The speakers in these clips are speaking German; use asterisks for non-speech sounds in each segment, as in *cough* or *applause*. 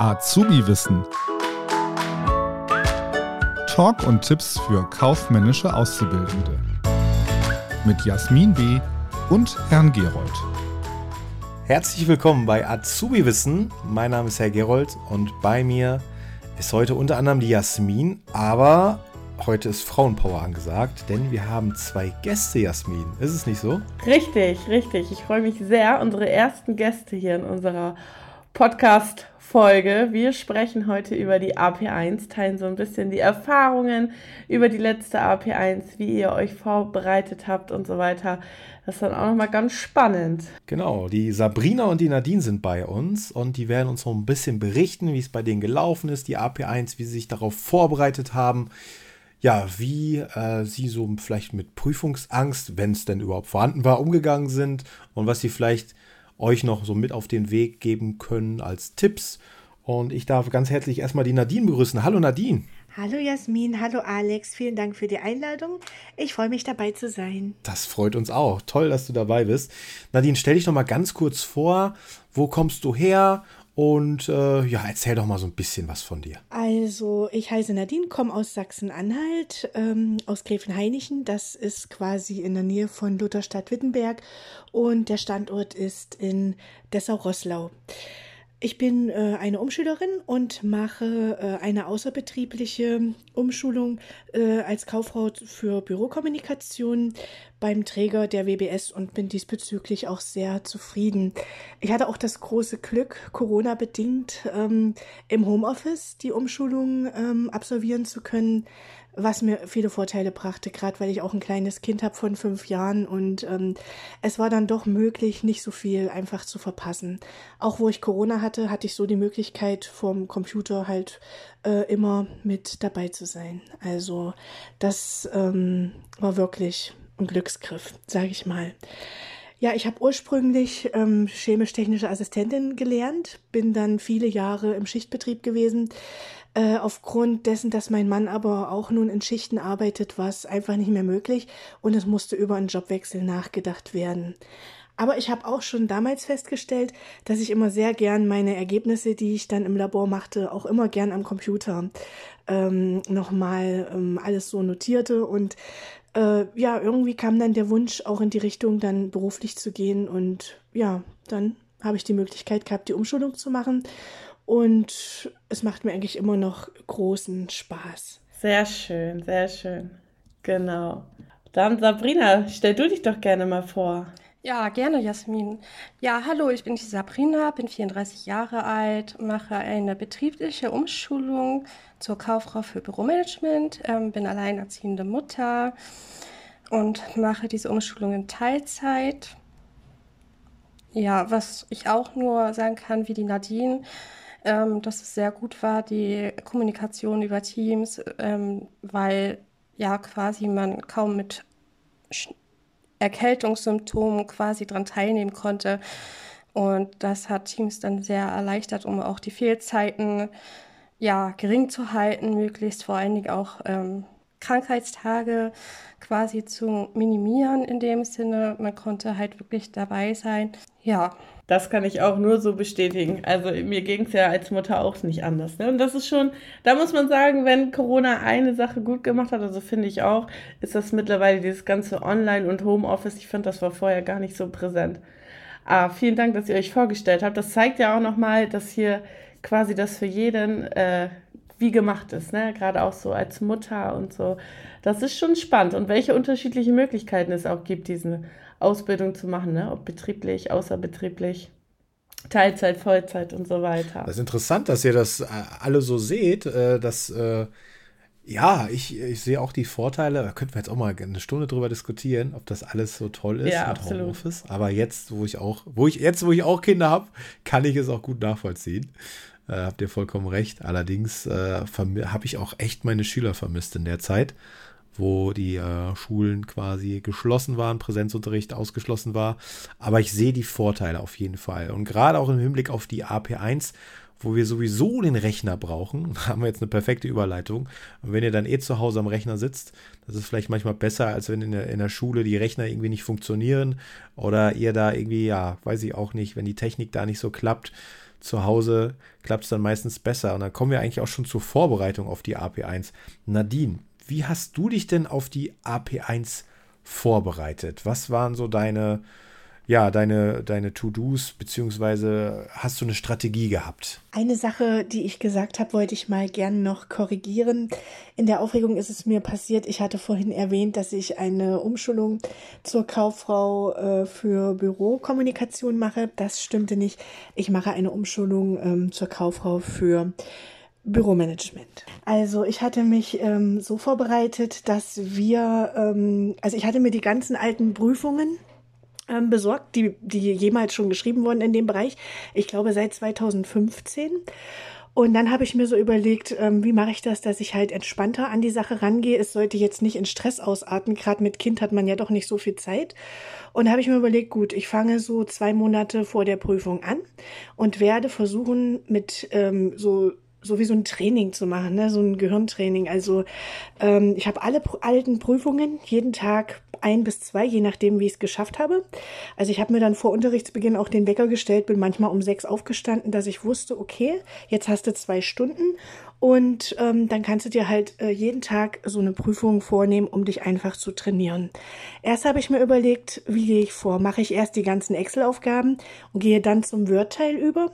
Azubi-Wissen. Talk und Tipps für kaufmännische Auszubildende. Mit Jasmin B. und Herrn Gerold. Herzlich willkommen bei Azubi Wissen. Mein Name ist Herr Gerold und bei mir ist heute unter anderem die Jasmin, aber heute ist Frauenpower angesagt, denn wir haben zwei Gäste, Jasmin. Ist es nicht so? Richtig, richtig. Ich freue mich sehr. Unsere ersten Gäste hier in unserer Podcast-Folge. Wir sprechen heute über die AP1, teilen so ein bisschen die Erfahrungen über die letzte AP1, wie ihr euch vorbereitet habt und so weiter. Das ist dann auch nochmal ganz spannend. Genau, die Sabrina und die Nadine sind bei uns und die werden uns so ein bisschen berichten, wie es bei denen gelaufen ist, die AP1, wie sie sich darauf vorbereitet haben. Ja, wie äh, sie so vielleicht mit Prüfungsangst, wenn es denn überhaupt vorhanden war, umgegangen sind und was sie vielleicht euch noch so mit auf den Weg geben können als Tipps. Und ich darf ganz herzlich erstmal die Nadine begrüßen. Hallo Nadine. Hallo Jasmin, hallo Alex, vielen Dank für die Einladung. Ich freue mich dabei zu sein. Das freut uns auch. Toll, dass du dabei bist. Nadine, stell dich doch mal ganz kurz vor. Wo kommst du her und äh, ja, erzähl doch mal so ein bisschen was von dir. Also, ich heiße Nadine, komme aus Sachsen-Anhalt, ähm, aus Gräfenhainichen. Das ist quasi in der Nähe von Lutherstadt-Wittenberg und der Standort ist in Dessau-Rosslau. Ich bin äh, eine Umschülerin und mache äh, eine außerbetriebliche Umschulung äh, als Kauffrau für Bürokommunikation beim Träger der WBS und bin diesbezüglich auch sehr zufrieden. Ich hatte auch das große Glück, Corona bedingt ähm, im Homeoffice die Umschulung ähm, absolvieren zu können was mir viele Vorteile brachte, gerade weil ich auch ein kleines Kind habe von fünf Jahren und ähm, es war dann doch möglich, nicht so viel einfach zu verpassen. Auch wo ich Corona hatte, hatte ich so die Möglichkeit, vom Computer halt äh, immer mit dabei zu sein. Also das ähm, war wirklich ein Glücksgriff, sage ich mal. Ja, ich habe ursprünglich ähm, chemisch-technische Assistentin gelernt, bin dann viele Jahre im Schichtbetrieb gewesen äh, aufgrund dessen, dass mein Mann aber auch nun in Schichten arbeitet, war es einfach nicht mehr möglich und es musste über einen Jobwechsel nachgedacht werden. Aber ich habe auch schon damals festgestellt, dass ich immer sehr gern meine Ergebnisse, die ich dann im Labor machte, auch immer gern am Computer ähm, nochmal ähm, alles so notierte. Und äh, ja, irgendwie kam dann der Wunsch, auch in die Richtung dann beruflich zu gehen. Und ja, dann habe ich die Möglichkeit gehabt, die Umschulung zu machen. Und es macht mir eigentlich immer noch großen Spaß. Sehr schön, sehr schön. Genau. Dann Sabrina, stell du dich doch gerne mal vor. Ja, gerne, Jasmin. Ja, hallo, ich bin die Sabrina, bin 34 Jahre alt, mache eine betriebliche Umschulung zur Kauffrau für Büromanagement, ähm, bin alleinerziehende Mutter und mache diese Umschulung in Teilzeit. Ja, was ich auch nur sagen kann, wie die Nadine, ähm, dass es sehr gut war, die Kommunikation über Teams, ähm, weil ja quasi man kaum mit Erkältungssymptomen quasi daran teilnehmen konnte. Und das hat Teams dann sehr erleichtert, um auch die Fehlzeiten ja, gering zu halten, möglichst vor allen Dingen auch ähm, Krankheitstage quasi zu minimieren in dem Sinne. Man konnte halt wirklich dabei sein. Ja, das kann ich auch nur so bestätigen. Also mir ging es ja als Mutter auch nicht anders. Ne? Und das ist schon, da muss man sagen, wenn Corona eine Sache gut gemacht hat, also finde ich auch, ist das mittlerweile dieses ganze Online- und Homeoffice. Ich finde, das war vorher gar nicht so präsent. Ah, vielen Dank, dass ihr euch vorgestellt habt. Das zeigt ja auch nochmal, dass hier quasi das für jeden äh, wie gemacht ist, ne? Gerade auch so als Mutter und so. Das ist schon spannend und welche unterschiedlichen Möglichkeiten es auch gibt, diese Ausbildung zu machen, ne? ob betrieblich, außerbetrieblich. Teilzeit, Vollzeit und so weiter. Das ist interessant, dass ihr das äh, alle so seht, äh, dass äh, ja, ich, ich sehe auch die Vorteile. Da könnten wir jetzt auch mal eine Stunde drüber diskutieren, ob das alles so toll ist ja, mit absolut. Homeoffice. Aber jetzt, wo ich auch, wo ich jetzt, wo ich auch Kinder habe, kann ich es auch gut nachvollziehen. Äh, habt ihr vollkommen recht. Allerdings äh, habe ich auch echt meine Schüler vermisst in der Zeit wo die äh, Schulen quasi geschlossen waren, Präsenzunterricht ausgeschlossen war. Aber ich sehe die Vorteile auf jeden Fall. Und gerade auch im Hinblick auf die AP1, wo wir sowieso den Rechner brauchen, *laughs* haben wir jetzt eine perfekte Überleitung. Und wenn ihr dann eh zu Hause am Rechner sitzt, das ist vielleicht manchmal besser, als wenn in der, in der Schule die Rechner irgendwie nicht funktionieren oder ihr da irgendwie, ja, weiß ich auch nicht, wenn die Technik da nicht so klappt, zu Hause klappt es dann meistens besser. Und dann kommen wir eigentlich auch schon zur Vorbereitung auf die AP1. Nadine, wie hast du dich denn auf die AP1 vorbereitet? Was waren so deine ja, deine, deine To-Dos, beziehungsweise hast du eine Strategie gehabt? Eine Sache, die ich gesagt habe, wollte ich mal gerne noch korrigieren. In der Aufregung ist es mir passiert, ich hatte vorhin erwähnt, dass ich eine Umschulung zur Kauffrau äh, für Bürokommunikation mache. Das stimmte nicht. Ich mache eine Umschulung ähm, zur Kauffrau für Büromanagement. Also ich hatte mich ähm, so vorbereitet, dass wir, ähm, also ich hatte mir die ganzen alten Prüfungen ähm, besorgt, die, die jemals schon geschrieben wurden in dem Bereich. Ich glaube seit 2015. Und dann habe ich mir so überlegt, ähm, wie mache ich das, dass ich halt entspannter an die Sache rangehe. Es sollte jetzt nicht in Stress ausarten. Gerade mit Kind hat man ja doch nicht so viel Zeit. Und habe ich mir überlegt, gut, ich fange so zwei Monate vor der Prüfung an und werde versuchen, mit ähm, so so wie so ein Training zu machen, ne? so ein Gehirntraining. Also ähm, ich habe alle alten Prüfungen jeden Tag ein bis zwei, je nachdem, wie ich es geschafft habe. Also ich habe mir dann vor Unterrichtsbeginn auch den Wecker gestellt, bin manchmal um sechs aufgestanden, dass ich wusste, okay, jetzt hast du zwei Stunden und ähm, dann kannst du dir halt äh, jeden Tag so eine Prüfung vornehmen, um dich einfach zu trainieren. Erst habe ich mir überlegt, wie gehe ich vor? Mache ich erst die ganzen Excel-Aufgaben und gehe dann zum Word-Teil über?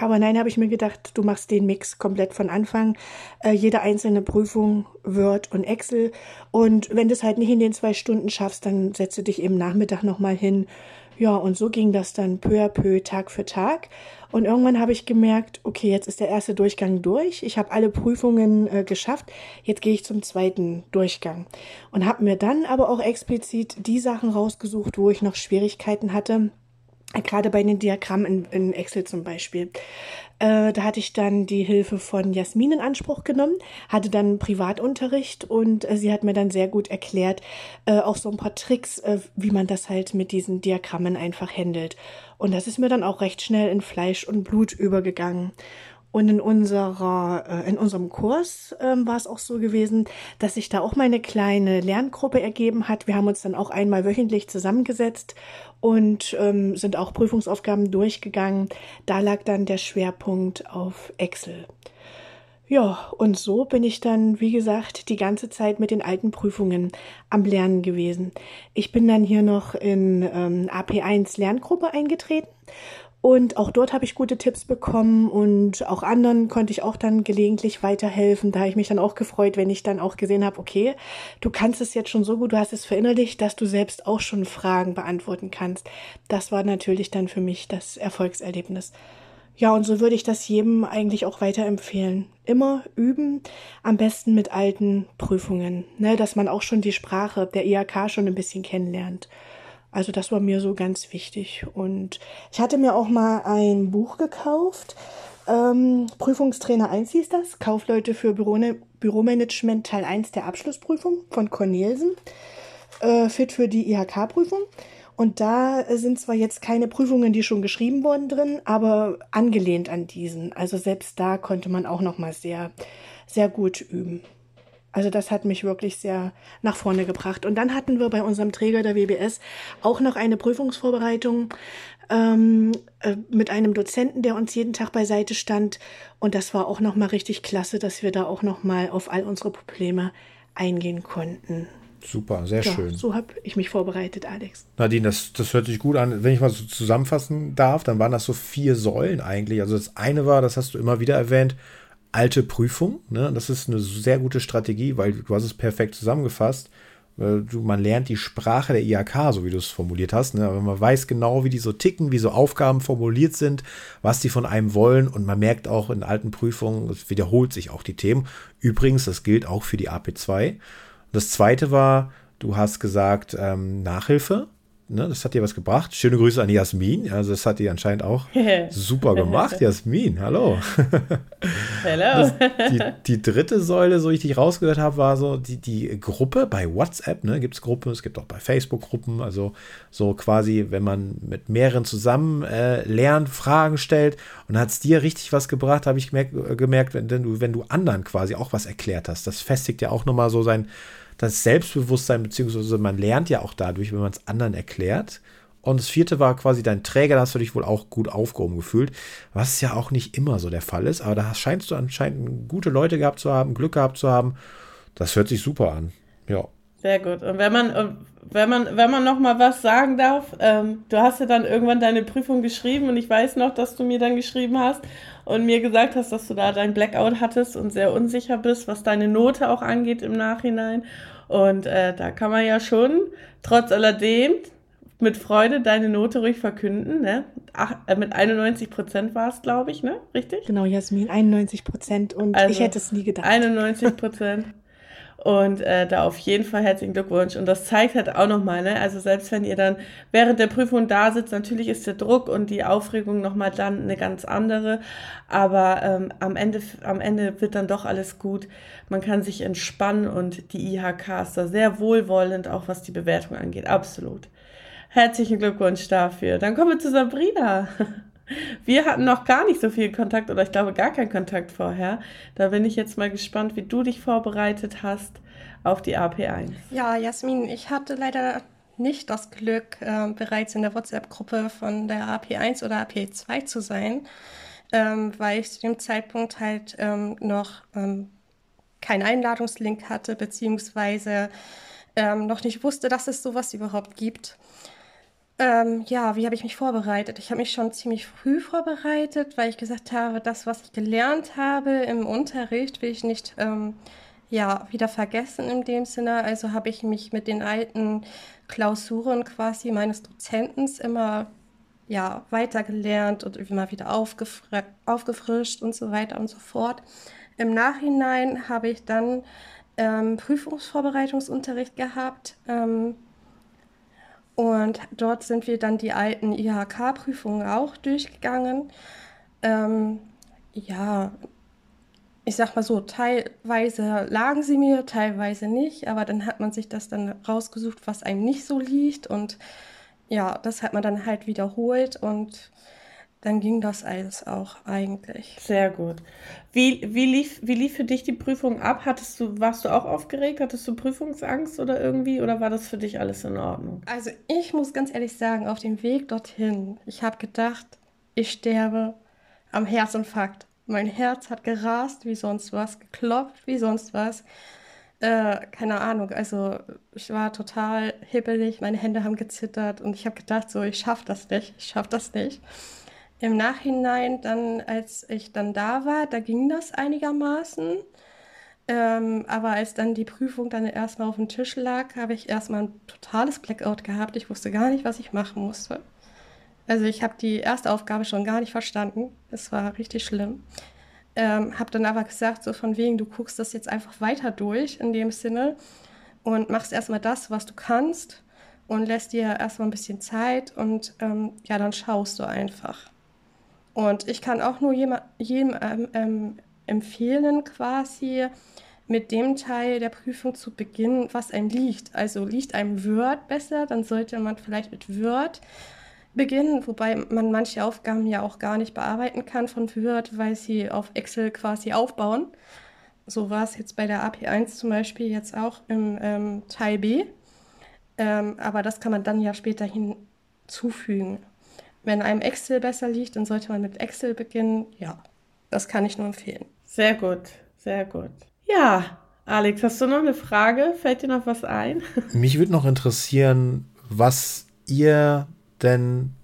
Aber nein, habe ich mir gedacht, du machst den Mix komplett von Anfang. Äh, jede einzelne Prüfung, Word und Excel. Und wenn du es halt nicht in den zwei Stunden schaffst, dann setze dich eben Nachmittag nochmal hin. Ja, und so ging das dann peu à peu, Tag für Tag. Und irgendwann habe ich gemerkt, okay, jetzt ist der erste Durchgang durch. Ich habe alle Prüfungen äh, geschafft. Jetzt gehe ich zum zweiten Durchgang. Und habe mir dann aber auch explizit die Sachen rausgesucht, wo ich noch Schwierigkeiten hatte gerade bei den Diagrammen in, in Excel zum Beispiel. Äh, da hatte ich dann die Hilfe von Jasmin in Anspruch genommen, hatte dann Privatunterricht und äh, sie hat mir dann sehr gut erklärt, äh, auch so ein paar Tricks, wie man das halt mit diesen Diagrammen einfach handelt. Und das ist mir dann auch recht schnell in Fleisch und Blut übergegangen. Und in unserer, äh, in unserem Kurs ähm, war es auch so gewesen, dass sich da auch mal eine kleine Lerngruppe ergeben hat. Wir haben uns dann auch einmal wöchentlich zusammengesetzt und ähm, sind auch Prüfungsaufgaben durchgegangen. Da lag dann der Schwerpunkt auf Excel. Ja, und so bin ich dann, wie gesagt, die ganze Zeit mit den alten Prüfungen am Lernen gewesen. Ich bin dann hier noch in ähm, AP1 Lerngruppe eingetreten und auch dort habe ich gute Tipps bekommen und auch anderen konnte ich auch dann gelegentlich weiterhelfen. Da habe ich mich dann auch gefreut, wenn ich dann auch gesehen habe, okay, du kannst es jetzt schon so gut, du hast es verinnerlicht, dass du selbst auch schon Fragen beantworten kannst. Das war natürlich dann für mich das Erfolgserlebnis. Ja, und so würde ich das jedem eigentlich auch weiterempfehlen. Immer üben, am besten mit alten Prüfungen, ne, dass man auch schon die Sprache der IHK schon ein bisschen kennenlernt. Also das war mir so ganz wichtig. Und ich hatte mir auch mal ein Buch gekauft. Ähm, Prüfungstrainer 1 hieß das. Kaufleute für Büro Büromanagement Teil 1 der Abschlussprüfung von Cornelsen. Äh, fit für die IHK-Prüfung. Und da sind zwar jetzt keine Prüfungen, die schon geschrieben wurden drin, aber angelehnt an diesen. Also selbst da konnte man auch noch mal sehr, sehr gut üben. Also das hat mich wirklich sehr nach vorne gebracht. Und dann hatten wir bei unserem Träger der WBS auch noch eine Prüfungsvorbereitung ähm, äh, mit einem Dozenten, der uns jeden Tag beiseite stand. Und das war auch nochmal richtig klasse, dass wir da auch nochmal auf all unsere Probleme eingehen konnten. Super, sehr ja, schön. So habe ich mich vorbereitet, Alex. Nadine, das, das hört sich gut an. Wenn ich mal so zusammenfassen darf, dann waren das so vier Säulen eigentlich. Also das eine war, das hast du immer wieder erwähnt, alte Prüfung. Ne? Das ist eine sehr gute Strategie, weil du hast es perfekt zusammengefasst. Du, man lernt die Sprache der IHK, so wie du es formuliert hast. Ne? Aber man weiß genau, wie die so ticken, wie so Aufgaben formuliert sind, was die von einem wollen. Und man merkt auch in alten Prüfungen, es wiederholt sich auch die Themen. Übrigens, das gilt auch für die AP2. Das zweite war, du hast gesagt, ähm, Nachhilfe. Ne, das hat dir was gebracht. Schöne Grüße an Jasmin. Also das hat die anscheinend auch *laughs* super gemacht. *laughs* Jasmin, hallo. Hallo. *laughs* die, die, dritte Säule, so ich dich rausgehört habe, war so die, die Gruppe bei WhatsApp. Ne, gibt es Gruppen, es gibt auch bei Facebook Gruppen. Also so quasi, wenn man mit mehreren zusammen äh, lernt, Fragen stellt. Und hat es dir richtig was gebracht, habe ich gemerkt, äh, gemerkt wenn, du, wenn du anderen quasi auch was erklärt hast. Das festigt ja auch nochmal so sein das Selbstbewusstsein, beziehungsweise man lernt ja auch dadurch, wenn man es anderen erklärt. Und das vierte war quasi dein Träger, da hast du dich wohl auch gut aufgehoben gefühlt, was ja auch nicht immer so der Fall ist, aber da scheinst du anscheinend gute Leute gehabt zu haben, Glück gehabt zu haben. Das hört sich super an. Ja. Sehr gut. Und wenn man, wenn man, wenn man noch mal was sagen darf, ähm, du hast ja dann irgendwann deine Prüfung geschrieben und ich weiß noch, dass du mir dann geschrieben hast und mir gesagt hast, dass du da dein Blackout hattest und sehr unsicher bist, was deine Note auch angeht im Nachhinein. Und äh, da kann man ja schon, trotz alledem, mit Freude deine Note ruhig verkünden. Ne? Ach, äh, mit 91 Prozent war es, glaube ich, ne? Richtig? Genau, Jasmin, 91 Prozent und also ich hätte es nie gedacht. 91 Prozent. *laughs* Und äh, da auf jeden Fall herzlichen Glückwunsch. Und das zeigt halt auch nochmal, ne? Also selbst wenn ihr dann während der Prüfung da sitzt, natürlich ist der Druck und die Aufregung nochmal dann eine ganz andere. Aber ähm, am, Ende, am Ende wird dann doch alles gut. Man kann sich entspannen und die IHK ist da sehr wohlwollend, auch was die Bewertung angeht. Absolut. Herzlichen Glückwunsch dafür. Dann kommen wir zu Sabrina. *laughs* Wir hatten noch gar nicht so viel Kontakt oder ich glaube gar keinen Kontakt vorher. Da bin ich jetzt mal gespannt, wie du dich vorbereitet hast auf die AP1. Ja, Jasmin, ich hatte leider nicht das Glück, äh, bereits in der WhatsApp-Gruppe von der AP1 oder AP2 zu sein, ähm, weil ich zu dem Zeitpunkt halt ähm, noch ähm, keinen Einladungslink hatte, beziehungsweise ähm, noch nicht wusste, dass es sowas überhaupt gibt. Ähm, ja, wie habe ich mich vorbereitet? Ich habe mich schon ziemlich früh vorbereitet, weil ich gesagt habe, das, was ich gelernt habe im Unterricht, will ich nicht ähm, ja, wieder vergessen in dem Sinne. Also habe ich mich mit den alten Klausuren quasi meines Dozentens immer ja, weitergelernt und immer wieder aufgefr aufgefrischt und so weiter und so fort. Im Nachhinein habe ich dann ähm, Prüfungsvorbereitungsunterricht gehabt. Ähm, und dort sind wir dann die alten IHK-Prüfungen auch durchgegangen. Ähm, ja, ich sag mal so, teilweise lagen sie mir, teilweise nicht, aber dann hat man sich das dann rausgesucht, was einem nicht so liegt und ja, das hat man dann halt wiederholt und dann ging das alles auch eigentlich. Sehr gut. Wie, wie, lief, wie lief für dich die Prüfung ab? Hattest du, warst du auch aufgeregt? Hattest du Prüfungsangst oder irgendwie? Oder war das für dich alles in Ordnung? Also ich muss ganz ehrlich sagen, auf dem Weg dorthin, ich habe gedacht, ich sterbe am Herzinfarkt. Mein Herz hat gerast wie sonst was, geklopft wie sonst was. Äh, keine Ahnung, also ich war total hibbelig, meine Hände haben gezittert und ich habe gedacht, so, ich schaffe das nicht, ich schaffe das nicht. Im Nachhinein, dann, als ich dann da war, da ging das einigermaßen. Ähm, aber als dann die Prüfung dann erstmal auf dem Tisch lag, habe ich erstmal ein totales Blackout gehabt. Ich wusste gar nicht, was ich machen musste. Also ich habe die erste Aufgabe schon gar nicht verstanden. Es war richtig schlimm. Ähm, habe dann aber gesagt, so von wegen, du guckst das jetzt einfach weiter durch in dem Sinne und machst erstmal das, was du kannst und lässt dir erstmal ein bisschen Zeit und ähm, ja, dann schaust du einfach. Und ich kann auch nur jedem, jedem ähm, ähm, empfehlen, quasi mit dem Teil der Prüfung zu beginnen, was einem liegt. Also liegt einem Word besser, dann sollte man vielleicht mit Word beginnen, wobei man manche Aufgaben ja auch gar nicht bearbeiten kann von Word, weil sie auf Excel quasi aufbauen. So war es jetzt bei der AP1 zum Beispiel jetzt auch im ähm, Teil B. Ähm, aber das kann man dann ja später hinzufügen. Wenn einem Excel besser liegt, dann sollte man mit Excel beginnen. Ja, das kann ich nur empfehlen. Sehr gut, sehr gut. Ja, Alex, hast du noch eine Frage? Fällt dir noch was ein? *laughs* Mich würde noch interessieren, was ihr denn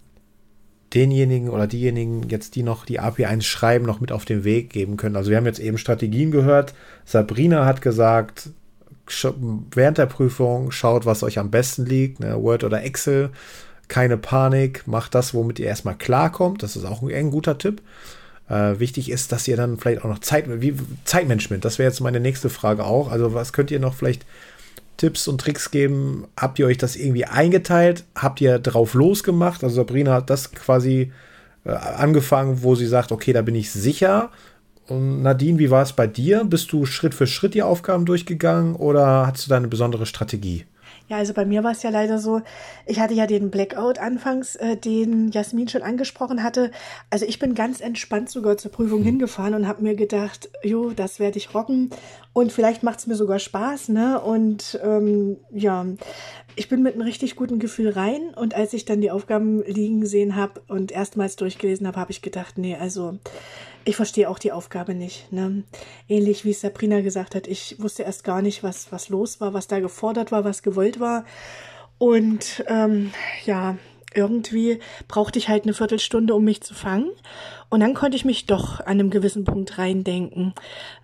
denjenigen oder diejenigen jetzt, die noch die API1 schreiben, noch mit auf den Weg geben können. Also wir haben jetzt eben Strategien gehört. Sabrina hat gesagt, während der Prüfung schaut, was euch am besten liegt, ne, Word oder Excel keine Panik, macht das, womit ihr erstmal klarkommt. Das ist auch ein, ein guter Tipp. Äh, wichtig ist, dass ihr dann vielleicht auch noch Zeit, wie Zeitmanagement, das wäre jetzt meine nächste Frage auch. Also, was könnt ihr noch vielleicht Tipps und Tricks geben? Habt ihr euch das irgendwie eingeteilt? Habt ihr drauf losgemacht? Also, Sabrina hat das quasi äh, angefangen, wo sie sagt, okay, da bin ich sicher. Und Nadine, wie war es bei dir? Bist du Schritt für Schritt die Aufgaben durchgegangen oder hast du da eine besondere Strategie? Ja, also bei mir war es ja leider so, ich hatte ja den Blackout anfangs, äh, den Jasmin schon angesprochen hatte. Also ich bin ganz entspannt sogar zur Prüfung mhm. hingefahren und habe mir gedacht, jo, das werde ich rocken und vielleicht macht es mir sogar Spaß, ne? Und ähm, ja, ich bin mit einem richtig guten Gefühl rein und als ich dann die Aufgaben liegen gesehen habe und erstmals durchgelesen habe, habe ich gedacht, nee, also ich verstehe auch die Aufgabe nicht. Ne? Ähnlich wie Sabrina gesagt hat, ich wusste erst gar nicht, was, was los war, was da gefordert war, was gewollt war. Und ähm, ja, irgendwie brauchte ich halt eine Viertelstunde, um mich zu fangen. Und dann konnte ich mich doch an einem gewissen Punkt reindenken.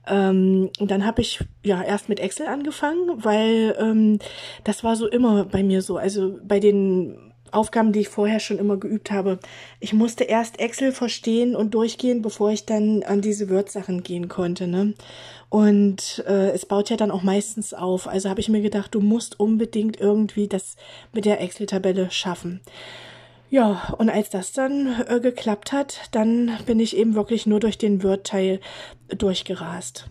Ähm, und dann habe ich ja erst mit Excel angefangen, weil ähm, das war so immer bei mir so. Also bei den Aufgaben, die ich vorher schon immer geübt habe. Ich musste erst Excel verstehen und durchgehen, bevor ich dann an diese Word-Sachen gehen konnte. Ne? Und äh, es baut ja dann auch meistens auf. Also habe ich mir gedacht, du musst unbedingt irgendwie das mit der Excel-Tabelle schaffen. Ja, und als das dann äh, geklappt hat, dann bin ich eben wirklich nur durch den Word-Teil durchgerast.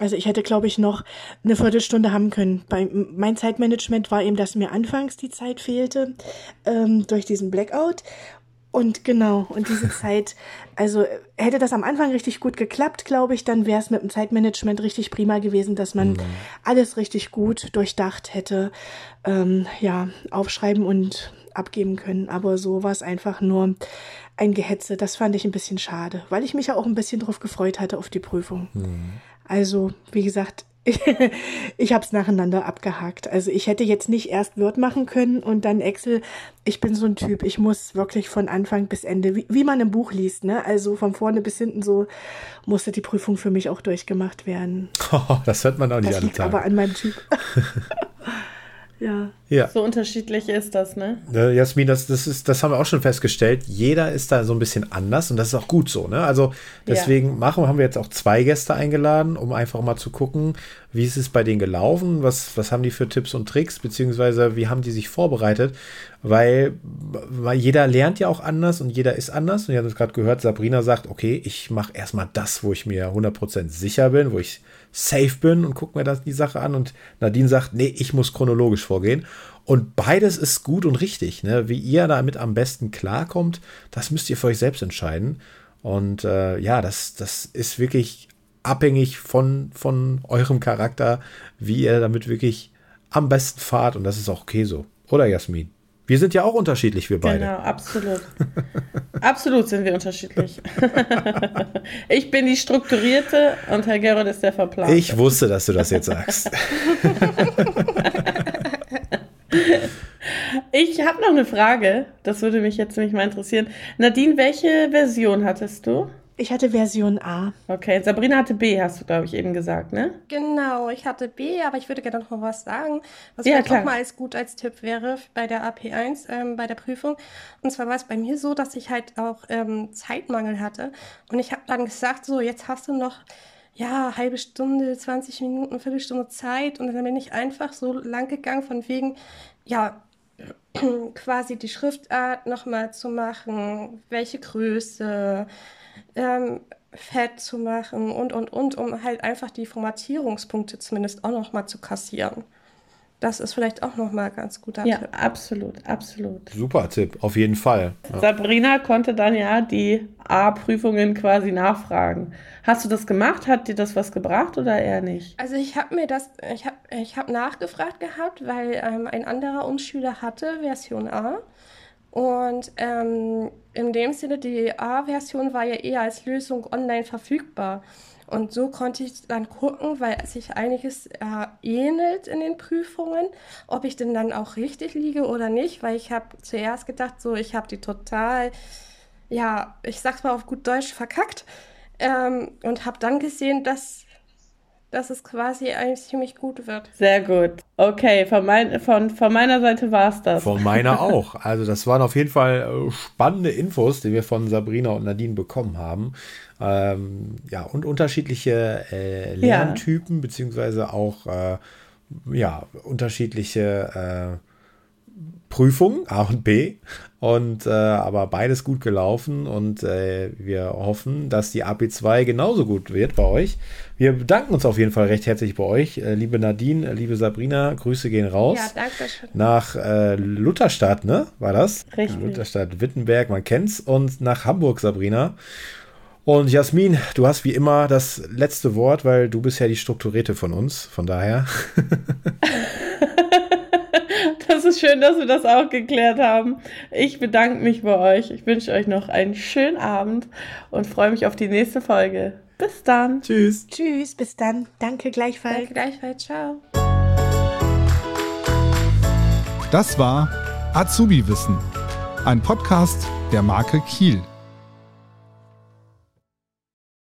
Also ich hätte, glaube ich, noch eine Viertelstunde haben können. Bei, mein Zeitmanagement war eben, dass mir anfangs die Zeit fehlte ähm, durch diesen Blackout. Und genau, und diese *laughs* Zeit, also hätte das am Anfang richtig gut geklappt, glaube ich, dann wäre es mit dem Zeitmanagement richtig prima gewesen, dass man mhm. alles richtig gut durchdacht hätte, ähm, ja, aufschreiben und abgeben können. Aber so war es einfach nur ein Gehetze. Das fand ich ein bisschen schade, weil ich mich ja auch ein bisschen drauf gefreut hatte auf die Prüfung. Mhm. Also, wie gesagt, *laughs* ich habe es nacheinander abgehakt. Also ich hätte jetzt nicht erst Word machen können und dann Excel. Ich bin so ein Typ, ich muss wirklich von Anfang bis Ende, wie, wie man im Buch liest, ne? Also von vorne bis hinten so musste die Prüfung für mich auch durchgemacht werden. Oh, *laughs* das hört man auch nicht das liegt aber an meinem Typ. *laughs* Ja. ja. So unterschiedlich ist das, ne? Äh, Jasmin, das, das, ist, das haben wir auch schon festgestellt. Jeder ist da so ein bisschen anders und das ist auch gut so, ne? Also deswegen ja. machen, haben wir jetzt auch zwei Gäste eingeladen, um einfach mal zu gucken, wie ist es bei denen gelaufen, was, was haben die für Tipps und Tricks, beziehungsweise wie haben die sich vorbereitet, weil, weil jeder lernt ja auch anders und jeder ist anders. Und ihr habt es gerade gehört, Sabrina sagt, okay, ich mache erstmal das, wo ich mir 100% sicher bin, wo ich safe bin und gucke mir das die Sache an. Und Nadine sagt, nee, ich muss chronologisch vorgehen. Und beides ist gut und richtig. Ne? Wie ihr damit am besten klarkommt, das müsst ihr für euch selbst entscheiden. Und äh, ja, das, das ist wirklich abhängig von, von eurem Charakter, wie ihr damit wirklich am besten fahrt. Und das ist auch okay so. Oder Jasmin? Wir sind ja auch unterschiedlich, wir beide. Genau, absolut. absolut sind wir unterschiedlich. *laughs* ich bin die Strukturierte und Herr Gerard ist der Verplante. Ich wusste, dass du das jetzt sagst. *laughs* ich habe noch eine Frage. Das würde mich jetzt nämlich mal interessieren. Nadine, welche Version hattest du? Ich hatte Version A. Okay, Sabrina hatte B, hast du, glaube ich, eben gesagt, ne? Genau, ich hatte B, aber ich würde gerne noch mal was sagen, was ja, vielleicht auch mal als gut als Tipp wäre bei der AP1, ähm, bei der Prüfung. Und zwar war es bei mir so, dass ich halt auch ähm, Zeitmangel hatte. Und ich habe dann gesagt, so, jetzt hast du noch ja, halbe Stunde, 20 Minuten, Viertelstunde Zeit. Und dann bin ich einfach so lang gegangen, von wegen, ja, *clears throat* quasi die Schriftart nochmal zu machen, welche Größe, ähm, fett zu machen und, und, und, um halt einfach die Formatierungspunkte zumindest auch nochmal zu kassieren. Das ist vielleicht auch nochmal ganz guter ja, Tipp. Ja, absolut, absolut. Super Tipp, auf jeden Fall. Ja. Sabrina konnte dann ja die A-Prüfungen quasi nachfragen. Hast du das gemacht? Hat dir das was gebracht oder eher nicht? Also ich habe mir das, ich habe ich hab nachgefragt gehabt, weil ähm, ein anderer Umschüler hatte Version A. Und ähm, in dem Sinne, die A-Version war ja eher als Lösung online verfügbar. Und so konnte ich dann gucken, weil sich einiges äh, ähnelt in den Prüfungen, ob ich denn dann auch richtig liege oder nicht, weil ich habe zuerst gedacht, so ich habe die total, ja, ich sag's mal auf gut Deutsch, verkackt. Ähm, und habe dann gesehen, dass dass es quasi eigentlich ziemlich gut wird. Sehr gut. Okay, von, mein, von, von meiner Seite war es das. Von meiner auch. Also das waren auf jeden Fall äh, spannende Infos, die wir von Sabrina und Nadine bekommen haben. Ähm, ja, und unterschiedliche äh, Lerntypen, ja. beziehungsweise auch äh, ja, unterschiedliche äh, Prüfungen, A und B. Und äh, aber beides gut gelaufen und äh, wir hoffen, dass die AP2 genauso gut wird bei euch. Wir bedanken uns auf jeden Fall recht herzlich bei euch. Äh, liebe Nadine, äh, liebe Sabrina, Grüße gehen raus. Ja, danke schön. Nach äh, Lutherstadt, ne? War das? Richtig. Lutherstadt Wittenberg, man kennt's. Und nach Hamburg, Sabrina. Und Jasmin, du hast wie immer das letzte Wort, weil du bist ja die Strukturierte von uns. Von daher. *laughs* Das ist schön, dass wir das auch geklärt haben. Ich bedanke mich bei euch. Ich wünsche euch noch einen schönen Abend und freue mich auf die nächste Folge. Bis dann. Tschüss. Tschüss, bis dann. Danke gleichfalls. Danke gleichfalls. Ciao. Das war Azubi Wissen, ein Podcast der Marke Kiel.